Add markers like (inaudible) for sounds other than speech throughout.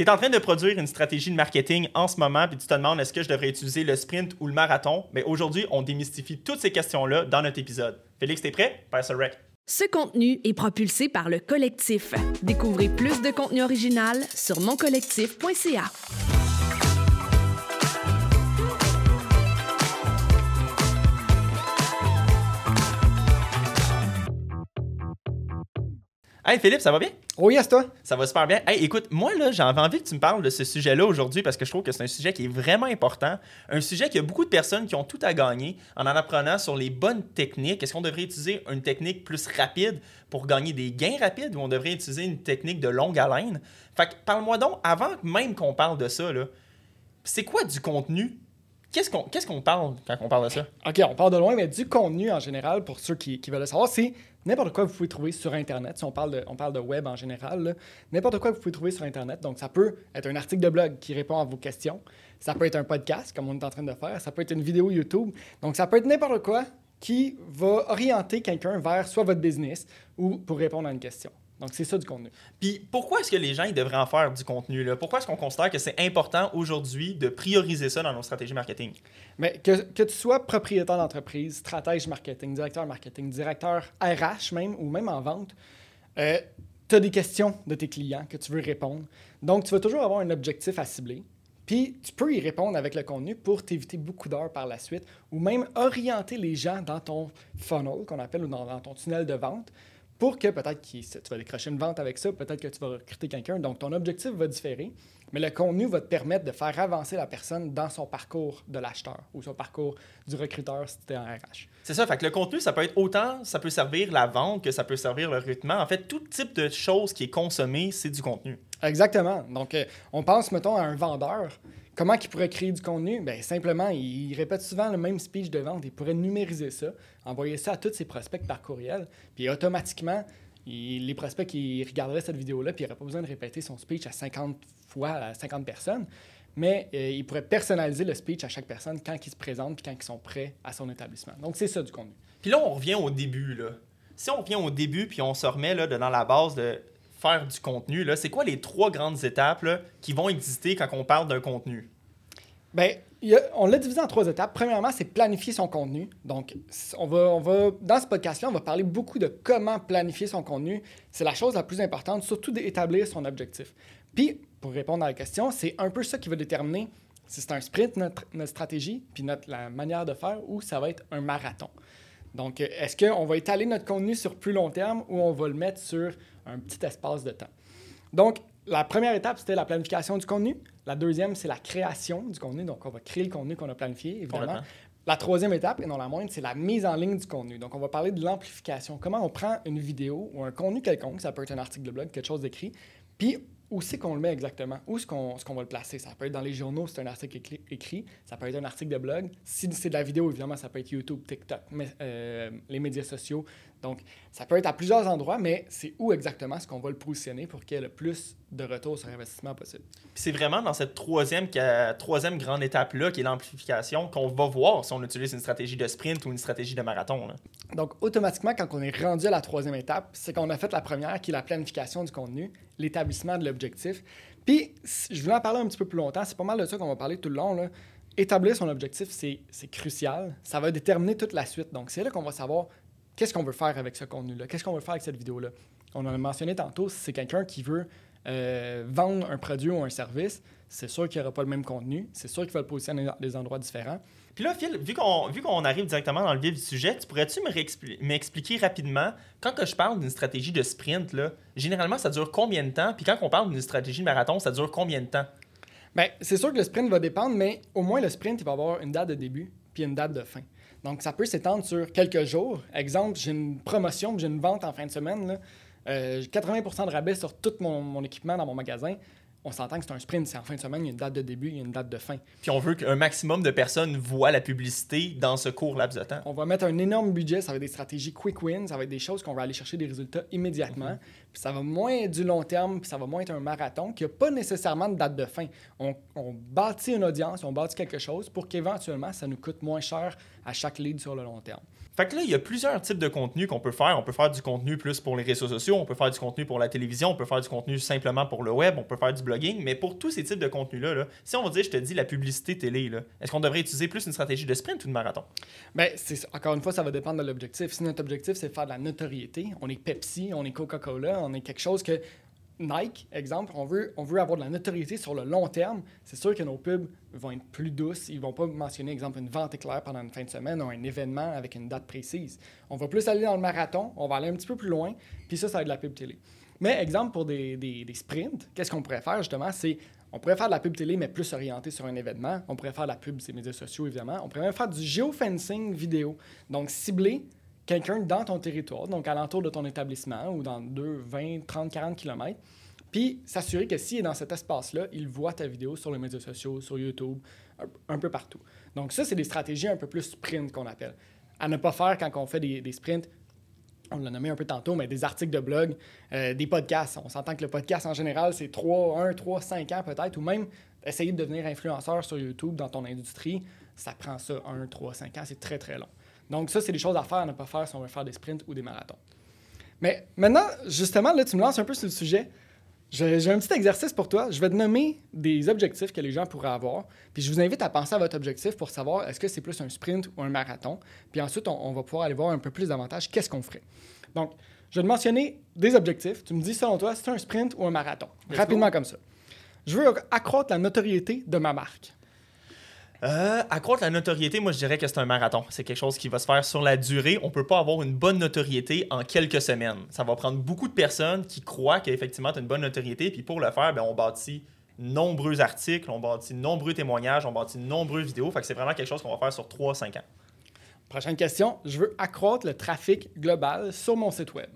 Tu es en train de produire une stratégie de marketing en ce moment, puis tu te demandes est-ce que je devrais utiliser le sprint ou le marathon? Mais aujourd'hui, on démystifie toutes ces questions-là dans notre épisode. Félix, t'es prêt? Passe rec. Ce contenu est propulsé par le collectif. Découvrez plus de contenu original sur moncollectif.ca. Hey Philippe, ça va bien? Oui, à toi. Ça va super bien. Hey, écoute, moi là, j'avais envie que tu me parles de ce sujet-là aujourd'hui parce que je trouve que c'est un sujet qui est vraiment important. Un sujet qu'il y a beaucoup de personnes qui ont tout à gagner en en apprenant sur les bonnes techniques. Est-ce qu'on devrait utiliser une technique plus rapide pour gagner des gains rapides ou on devrait utiliser une technique de longue haleine? Fait que parle-moi donc, avant même qu'on parle de ça, là, c'est quoi du contenu Qu'est-ce qu'on parle quand on parle de ça? OK, on parle de loin, mais du contenu en général, pour ceux qui, veulent le savoir, c'est n'importe quoi que vous pouvez trouver sur Internet. Si on parle de, on parle de web en général, n'importe quoi que vous pouvez trouver sur Internet. Donc, ça peut être un article de blog qui répond à vos questions. Ça peut être un podcast, comme on est en train de faire. Ça peut être une vidéo YouTube. Donc, ça peut être n'importe quoi qui va orienter quelqu'un vers soit votre business ou pour répondre à une question. Donc, c'est ça du contenu. Puis, pourquoi est-ce que les gens ils devraient en faire du contenu? Là? Pourquoi est-ce qu'on considère que c'est important aujourd'hui de prioriser ça dans nos stratégies marketing? Mais que, que tu sois propriétaire d'entreprise, stratège marketing, directeur marketing, directeur RH même, ou même en vente, euh, tu as des questions de tes clients que tu veux répondre. Donc, tu vas toujours avoir un objectif à cibler. Puis, tu peux y répondre avec le contenu pour t'éviter beaucoup d'heures par la suite ou même orienter les gens dans ton funnel, qu'on appelle, ou dans, dans ton tunnel de vente, pour que peut-être que tu vas décrocher une vente avec ça, peut-être que tu vas recruter quelqu'un. Donc, ton objectif va différer, mais le contenu va te permettre de faire avancer la personne dans son parcours de l'acheteur ou son parcours du recruteur si tu es en RH. C'est ça, fait que le contenu, ça peut être autant, ça peut servir la vente que ça peut servir le recrutement. En fait, tout type de chose qui est consommée, c'est du contenu. Exactement. Donc, euh, on pense, mettons, à un vendeur. Comment il pourrait créer du contenu? Bien, simplement, il répète souvent le même speech de vente. Il pourrait numériser ça, envoyer ça à tous ses prospects par courriel, puis automatiquement, les prospects qui regarderaient cette vidéo-là, puis il n'aurait pas besoin de répéter son speech à 50 fois à 50 personnes, mais euh, il pourrait personnaliser le speech à chaque personne quand ils se présentent puis quand ils sont prêts à son établissement. Donc, c'est ça du contenu. Puis là, on revient au début. Là. Si on revient au début puis on se remet là, dans la base de faire du contenu, c'est quoi les trois grandes étapes qui vont exister quand on parle d'un contenu? Bien, on l'a divisé en trois étapes. Premièrement, c'est planifier son contenu. Donc, on va, on va, dans ce podcast-là, on va parler beaucoup de comment planifier son contenu. C'est la chose la plus importante, surtout d'établir son objectif. Puis, pour répondre à la question, c'est un peu ça qui va déterminer si c'est un sprint, notre, notre stratégie, puis notre, la manière de faire, ou ça va être un marathon. Donc, est-ce qu'on va étaler notre contenu sur plus long terme ou on va le mettre sur un petit espace de temps? Donc, la première étape, c'était la planification du contenu. La deuxième, c'est la création du contenu. Donc, on va créer le contenu qu'on a planifié, évidemment. La troisième étape, et non la moindre, c'est la mise en ligne du contenu. Donc, on va parler de l'amplification. Comment on prend une vidéo ou un contenu quelconque, ça peut être un article de blog, quelque chose d'écrit, puis où c'est qu'on le met exactement? Où est-ce qu'on va le placer? Ça peut être dans les journaux, c'est un article écrit, Ça peut être un article de blog. Si c'est de la vidéo, évidemment, ça peut être YouTube, TikTok, mais, euh, les médias sociaux. Donc, ça peut être à plusieurs endroits, mais c'est où exactement est-ce qu'on va le positionner pour qu'il y ait le plus de retour sur investissement possible? c'est vraiment dans cette troisième, troisième grande étape-là, qui est l'amplification, qu'on va voir si on utilise une stratégie de sprint ou une stratégie de marathon. Donc, automatiquement, quand on est rendu à la troisième étape, c'est qu'on a fait la première, qui est la planification du contenu, l'établissement de l'objectif. Puis, je voulais en parler un petit peu plus longtemps. C'est pas mal de ça qu'on va parler tout le long. Là. Établir son objectif, c'est crucial. Ça va déterminer toute la suite. Donc, c'est là qu'on va savoir qu'est-ce qu'on veut faire avec ce contenu-là, qu'est-ce qu'on veut faire avec cette vidéo-là? On en a mentionné tantôt, si c'est quelqu'un qui veut euh, vendre un produit ou un service, c'est sûr qu'il n'y aura pas le même contenu, c'est sûr qu'il va le positionner dans des endroits différents. Puis là, Phil, vu qu'on, vu qu'on arrive directement dans le vif du sujet, tu pourrais-tu m'expliquer rapidement, quand que je parle d'une stratégie de sprint, là, généralement, ça dure combien de temps? Puis quand on parle d'une stratégie de marathon, ça dure combien de temps? Bien, c'est sûr que le sprint va dépendre, mais au moins le sprint, il va avoir une date de début puis une date de fin. Donc, ça peut s'étendre sur quelques jours. Exemple, j'ai une promotion, j'ai une vente en fin de semaine. Là. 80% euh, de rabais sur tout mon, équipement dans mon magasin. On s'entend que c'est un sprint, c'est en fin de semaine, il y a une date de début, il y a une date de fin. Puis on veut qu'un maximum de personnes voient la publicité dans ce court laps de temps. On va mettre un énorme budget, ça va être des stratégies quick win, ça va être des choses qu'on va aller chercher des résultats immédiatement. Puis ça va moins être du long terme, puis ça va moins être un marathon qui n'a pas nécessairement de date de fin. On, on bâtit une audience, on bâtit quelque chose pour qu'éventuellement, ça nous coûte moins cher à chaque lead sur le long terme. Fait que là, il y a plusieurs types de contenu qu'on peut faire. On peut faire du contenu plus pour les réseaux sociaux, on peut faire du contenu pour la télévision, on peut faire du contenu simplement pour le web, on peut faire du blogging. Mais pour tous ces types de contenus-là, là, si on va dire, je te dis, la publicité télé, là, est-ce qu'on devrait utiliser plus une stratégie de sprint ou de marathon? C'est, encore une fois, ça va dépendre de l'objectif. Si notre objectif, c'est de faire de la notoriété, on est Pepsi, on est Coca-Cola, on est quelque chose que Nike, exemple, on veut, on veut avoir de la notoriété sur le long terme. C'est sûr que nos pubs vont être plus douces. Ils vont pas mentionner, exemple, une vente éclair pendant une fin de semaine ou un événement avec une date précise. On va plus aller dans le marathon, on va aller un petit peu plus loin, puis ça, ça va être de la pub télé. Mais exemple, pour des, des, sprints, qu'est-ce qu'on pourrait faire justement? C'est on pourrait faire de la pub télé, mais plus orienté sur un événement. On pourrait faire de la pub sur les médias sociaux, évidemment. On pourrait même faire du geofencing vidéo. Donc, cibler quelqu'un dans ton territoire, donc alentour de ton établissement ou dans 2, 20, 30, 40 km. Puis s'assurer que s'il est dans cet espace-là, il voit ta vidéo sur les médias sociaux, sur YouTube, un, peu partout. Donc ça, c'est des stratégies un peu plus sprint qu'on appelle. À ne pas faire quand on fait des, des sprints, on l'a nommé un peu tantôt, mais des articles de blog, euh, des podcasts. On s'entend que le podcast en général, c'est 3, 1, 3, 5 ans peut-être, ou même essayer de devenir influenceur sur YouTube dans ton industrie, ça prend ça 1, 3, 5 ans, c'est très très long. Donc ça, c'est des choses à faire, à ne pas faire si on veut faire des sprints ou des marathons. Mais maintenant, justement, là, tu me lances un peu sur le sujet. J'ai un petit exercice pour toi. Je vais te nommer des objectifs que les gens pourraient avoir. Puis je vous invite à penser à votre objectif pour savoir est-ce que c'est plus un sprint ou un marathon. Puis ensuite, on, on va pouvoir aller voir un peu plus davantage qu'est-ce qu'on ferait. Donc, je vais te mentionner des objectifs. Tu me dis selon toi, c'est un sprint ou un marathon? Rapidement comme ça. Je veux accroître la notoriété de ma marque. Euh, accroître la notoriété, moi je dirais que c'est un marathon. C'est quelque chose qui va se faire sur la durée. On peut pas avoir une bonne notoriété en quelques semaines. Ça va prendre beaucoup de personnes qui croient qu'effectivement tu as une bonne notoriété. Puis pour le faire, ben, on bâtit nombreux articles, on bâtit nombreux témoignages, on bâtit nombreuses vidéos. Fait que c'est vraiment quelque chose qu'on va faire sur 3-5 ans. Prochaine question. Je veux accroître le trafic global sur mon site web.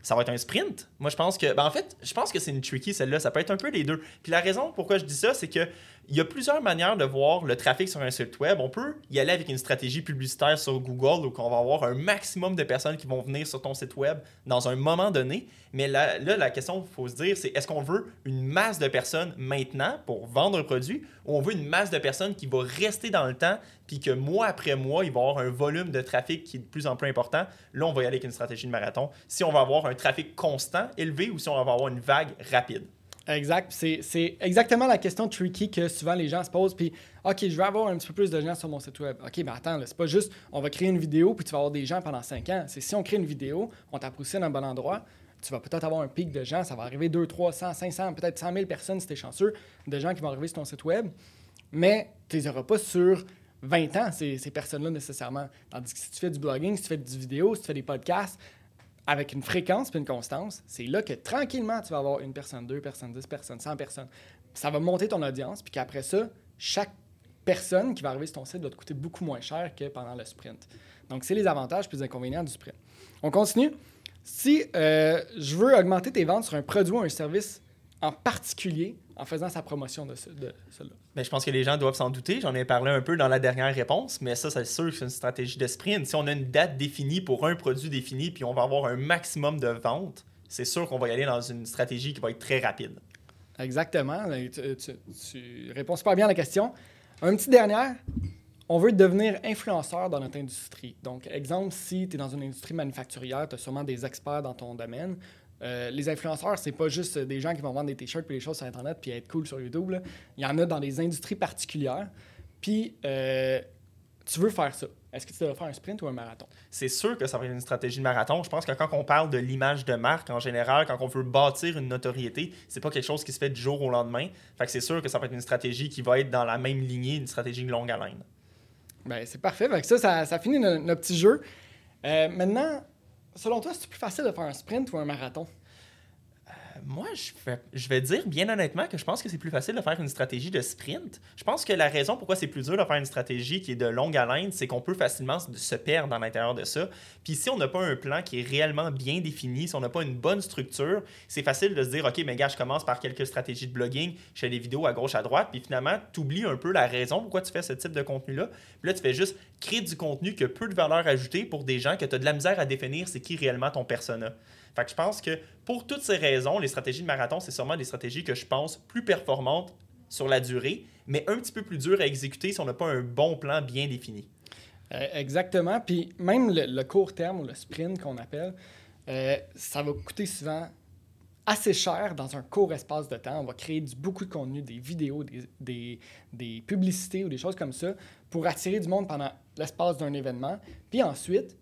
ça va être un sprint. Moi, je pense que. Ben, en fait, je pense que c'est une tricky, celle-là. Ça peut être un peu les deux. Puis la raison pourquoi je dis ça, c'est que il y a plusieurs manières de voir le trafic sur un site web. On peut y aller avec une stratégie publicitaire sur Google où on va avoir un maximum de personnes qui vont venir sur ton site web dans un moment donné. Mais là, la question qu'il faut se dire, c'est est-ce qu'on veut une masse de personnes maintenant pour vendre un produit ou on veut une masse de personnes qui va rester dans le temps puis que mois après mois, il va y avoir un volume de trafic qui est de plus en plus important. Là, on va y aller avec une stratégie de marathon. Si on va avoir un trafic constant, élevé ou si on va avoir une vague rapide. Exact. C'est exactement la question tricky que souvent les gens se posent. Puis, OK, je veux avoir un petit peu plus de gens sur mon site web. OK, mais attends, là, c'est pas juste on va créer une vidéo puis tu vas avoir des gens pendant 5 ans. C'est si on crée une vidéo, on t'apprécie dans un bon endroit, tu vas peut-être avoir un pic de gens. Ça va arriver 2, 300, 500, peut-être 100 000 personnes si tu es chanceux, de gens qui vont arriver sur ton site web. Mais tu les auras pas sur 20 ans, ces, ces personnes-là, nécessairement. Tandis que si tu fais du blogging, si tu fais du vidéo, si tu fais des podcasts, avec une fréquence puis une constance, c'est là que tranquillement, tu vas avoir une personne, deux personnes, dix personnes, 100 personnes. Ça va monter ton audience, puis qu'après ça, chaque personne qui va arriver sur ton site va te coûter beaucoup moins cher que pendant le sprint. Donc, c'est les avantages puis les inconvénients du sprint. On continue. Si euh, je veux augmenter tes ventes sur un produit ou un service en particulier en faisant sa promotion de, ce, de cela. Mais je pense que les gens doivent s'en douter. J'en ai parlé un peu dans la dernière réponse, mais ça, c'est sûr que c'est une stratégie de sprint. Si on a une date définie pour un produit défini, puis on va avoir un maximum de ventes, c'est sûr qu'on va y aller dans une stratégie qui va être très rapide. Exactement. Tu, tu- tu réponds super bien à la question. Un petit dernier. On veut devenir influenceur dans notre industrie. Donc, exemple, si tu es dans une industrie manufacturière, tu as sûrement des experts dans ton domaine. Euh, les influenceurs, c'est pas juste des gens qui vont vendre des t-shirts et des choses sur Internet puis être cool sur YouTube. là. Il y en a dans des industries particulières. Puis, euh, tu veux faire ça. Est-ce que tu dois faire un sprint ou un marathon? C'est sûr que ça va être une stratégie de marathon. Je pense que quand on parle de l'image de marque en général, quand on veut bâtir une notoriété, c'est pas quelque chose qui se fait du jour au lendemain. Fait que c'est sûr que ça va être une stratégie qui va être dans la même lignée, une stratégie de longue haleine. Ben, c'est parfait. Fait que ça, ça, ça finit no- notre petit jeu. Euh, maintenant, selon toi, c'est plus facile de faire un sprint ou un marathon? Moi, je vais, je vais dire bien honnêtement que je pense que c'est plus facile de faire une stratégie de sprint. Je pense que la raison pourquoi c'est plus dur de faire une stratégie qui est de longue haleine, c'est qu'on peut facilement se- se perdre à l'intérieur de ça. Puis si on n'a pas un plan qui est réellement bien défini, si on n'a pas une bonne structure, c'est facile de se dire, OK, mais gars, je commence par quelques stratégies de blogging, je fais des vidéos à gauche, à droite, puis finalement, tu oublies un peu la raison pourquoi tu fais ce type de contenu-là. Puis là, tu fais juste créer du contenu qui a peu de valeur ajoutée pour des gens que tu as de la misère à définir c'est qui réellement ton persona. Fait que je pense que pour toutes ces raisons, les stratégies de marathon, c'est sûrement des stratégies que je pense plus performantes sur la durée, mais un petit peu plus dures à exécuter si on n'a pas un bon plan bien défini. Euh, exactement. Puis même le, le court terme, ou le sprint qu'on appelle, euh, ça va coûter souvent assez cher dans un court espace de temps. On va créer du, beaucoup de contenu, des vidéos, des, des, des publicités ou des choses comme ça pour attirer du monde pendant l'espace d'un événement. Puis ensuite,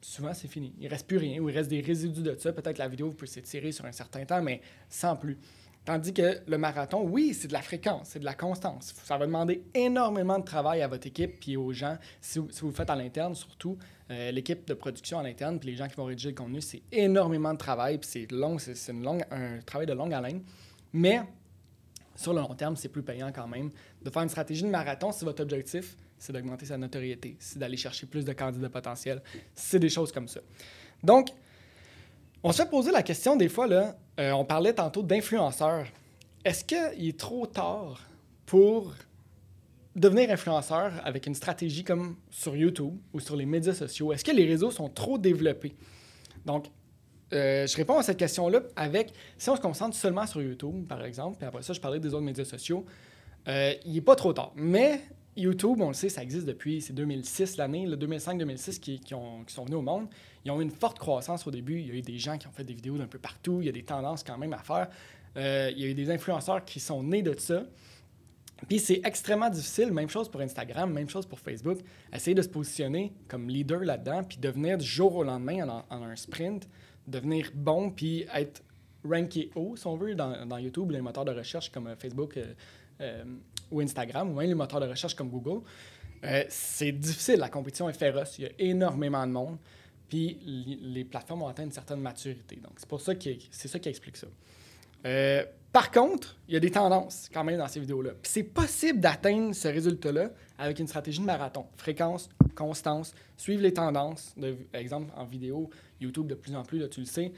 souvent c'est fini. Il reste plus rien ou il reste des résidus de ça. Peut-être la vidéo peut s'étirer sur un certain temps, mais sans plus. Tandis que le marathon, oui, c'est de la fréquence, c'est de la constance. Ça va demander énormément de travail à votre équipe puis aux gens. Si vous, vous le faites à l'interne, surtout, euh, l'équipe de production à l'interne puis les gens qui vont rédiger le contenu, c'est énormément de travail puis c'est long, c'est c'est un travail de longue haleine. Mais sur le long terme, c'est plus payant quand même de faire une stratégie de marathon si votre objectif, c'est d'augmenter sa notoriété, c'est d'aller chercher plus de candidats potentiels, c'est des choses comme ça. Donc, on se poser la question des fois, là, euh, on parlait tantôt d'influenceurs. Est-ce qu'il est trop tard pour devenir influenceur avec une stratégie comme sur YouTube ou sur les médias sociaux? Est-ce que les réseaux sont trop développés? Donc, euh, je réponds à cette question-là avec, si on se concentre seulement sur YouTube, par exemple, puis après ça, je parlais des autres médias sociaux, euh, il n'est pas trop tard. Mais YouTube, on le sait, ça existe depuis, c'est 2006 l'année, le 2005-2006 qui, qui, ont- qui sont venus au monde. Ils ont eu une forte croissance au début. Il y a eu des gens qui ont fait des vidéos d'un peu partout. Il y a des tendances quand même à faire. Euh, il y a eu des influenceurs qui sont nés de ça. Puis c'est extrêmement difficile, même chose pour Instagram, même chose pour Facebook, essayer de se positionner comme leader là-dedans, puis devenir du jour au lendemain en, un sprint, devenir bon, puis être ranké haut, si on veut, dans, YouTube, les moteurs de recherche comme euh, Facebook euh, ou Instagram, ou même les moteurs de recherche comme Google. Euh, c'est difficile, la compétition est féroce, il y a énormément de monde, puis les plateformes ont atteint une certaine maturité. Donc c'est pour ça que c'est ça qui explique ça. Euh, par contre, il y a des tendances quand même dans ces vidéos-là. Puis c'est possible d'atteindre ce résultat-là avec une stratégie de marathon. Fréquence, constance, suivre les tendances. Exemple, en vidéo, YouTube de plus en plus, là, tu le sais,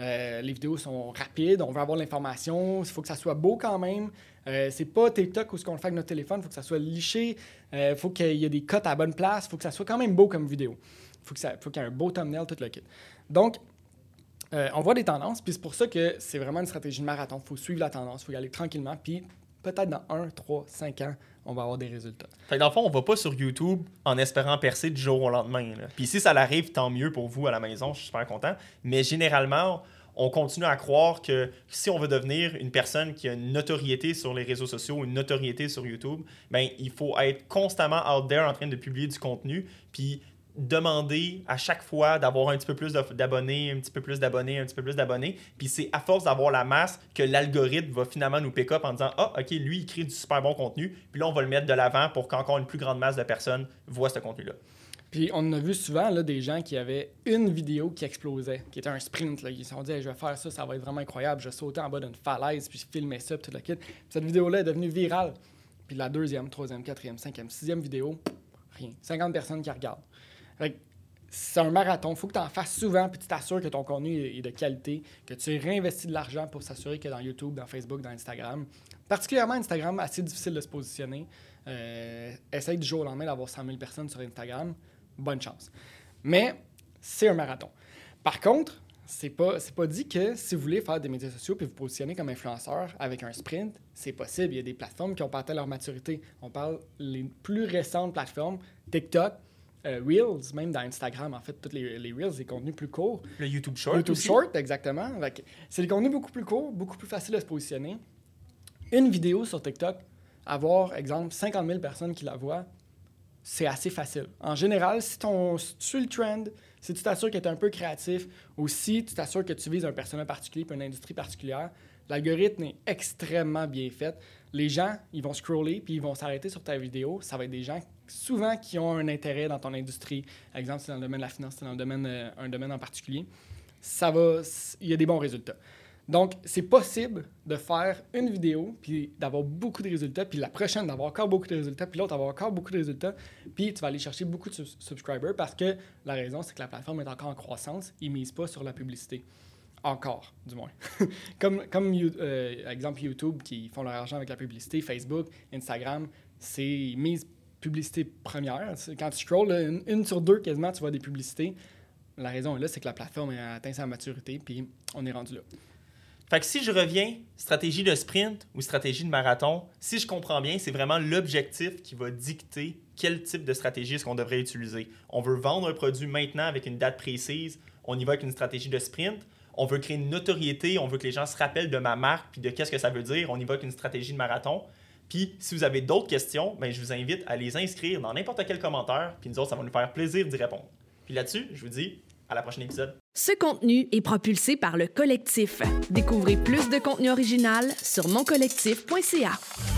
euh, les vidéos sont rapides, on veut avoir l'information, il faut que ça soit beau quand même. Euh, c'est pas TikTok ou ce qu'on fait avec notre téléphone, il faut que ça soit liché, il faut qu'il y ait des cotes à bonne place, il faut que ça soit quand même beau comme vidéo. Il faut que ça- faut qu'il y ait un beau thumbnail, tout le kit. Donc, euh, on voit des tendances, puis c'est pour ça que c'est vraiment une stratégie de marathon. Il faut suivre la tendance, il faut y aller tranquillement, puis peut-être dans 1, 3, 5 ans, on va avoir des résultats. Fait dans le fond, on va pas sur YouTube en espérant percer du jour au lendemain. Puis si ça l'arrive, tant mieux pour vous à la maison, je suis super content. Mais généralement, on continue à croire que si on veut devenir une personne qui a une notoriété sur les réseaux sociaux, une notoriété sur YouTube, ben il faut être constamment out there en train de publier du contenu, puis demander à chaque fois d'avoir un petit peu plus d'abonnés, un petit peu plus d'abonnés, un petit peu plus d'abonnés. Puis c'est à force d'avoir la masse que l'algorithme va finalement nous pick up en disant Ah, ok, lui, il crée du super bon contenu. Puis là, on va le mettre de l'avant pour qu'encore une plus grande masse de personnes voient ce contenu-là. Puis on a vu souvent là, des gens qui avaient une vidéo qui explosait, qui était un sprint. Là. Ils se sont dit je vais faire ça, ça va être vraiment incroyable. Je sauter en bas d'une falaise, puis je filmer ça, puis tout le kit. Puis cette vidéo-là est devenue virale. Puis la deuxième, troisième, quatrième, cinquième, sixième vidéo, rien. 50 personnes qui regardent. C'est un marathon. Il faut que tu en fasses souvent, puis tu t'assures que ton contenu est est de qualité, que tu réinvestis de l'argent pour s'assurer que dans YouTube, dans Facebook, dans Instagram, particulièrement Instagram, assez difficile de se positionner. Euh, essaye du jour au lendemain d'avoir 100 000 personnes sur Instagram. Bonne chance. Mais c'est un marathon. Par contre, c'est pas, c'est pas dit que si vous voulez faire des médias sociaux puis vous positionner comme influenceur avec un sprint, c'est possible. Il y a des plateformes qui ont pas atteint leur maturité. On parle les plus récentes plateformes, TikTok, euh, Reels, même dans Instagram, en fait, toutes les, les Reels, des contenus plus courts. Le YouTube Short. YouTube aussi. Short, exactement. C'est des contenus beaucoup plus courts, beaucoup plus faciles de se positionner. Une vidéo sur TikTok, avoir, exemple, 50 000 personnes qui la voient, c'est assez facile. En général, si, ton, si tu suis le trend, si tu t'assures que tu es un peu créatif, ou si tu t'assures que tu vises un personnage particulier une industrie particulière, l'algorithme est extrêmement bien fait. Les gens, ils vont scroller puis ils vont s'arrêter sur ta vidéo. Ça va être des gens souvent qui ont un intérêt dans ton industrie. Par exemple, c'est dans le domaine de la finance, c'est dans domaine, euh, un domaine en particulier. Ça va, il y a des bons résultats. Donc, c'est possible de faire une vidéo, puis d'avoir beaucoup de résultats, puis la prochaine d'avoir encore beaucoup de résultats, puis l'autre d'avoir encore beaucoup de résultats, puis tu vas aller chercher beaucoup de sub- subscribers parce que la raison, c'est que la plateforme est encore en croissance. Ils ne misent pas sur la publicité. Encore, du moins. (laughs) comme, comme euh, exemple YouTube qui font leur argent avec la publicité, Facebook, Instagram, c'est mise publicité première. Quand tu scrolls, une sur deux quasiment, tu vois des publicités. la raison est là, c'est que la plateforme a atteint sa maturité, puis on est rendu là. Fait que si je reviens, stratégie de sprint ou stratégie de marathon, si je comprends bien, c'est vraiment l'objectif qui va dicter quel type de stratégie est-ce qu'on devrait utiliser. On veut vendre un produit maintenant avec une date précise, on y va avec une stratégie de sprint. On veut créer une notoriété, on veut que les gens se rappellent de ma marque puis de qu'est-ce que ça veut dire, on y va avec une stratégie de marathon. Puis si vous avez d'autres questions, ben, je vous invite à les inscrire dans n'importe quel commentaire, puis nous autres, ça va nous faire plaisir d'y répondre. Puis là-dessus, je vous dis à la prochaine épisode. Ce contenu est propulsé par le collectif. Découvrez plus de contenu original sur moncollectif.ca.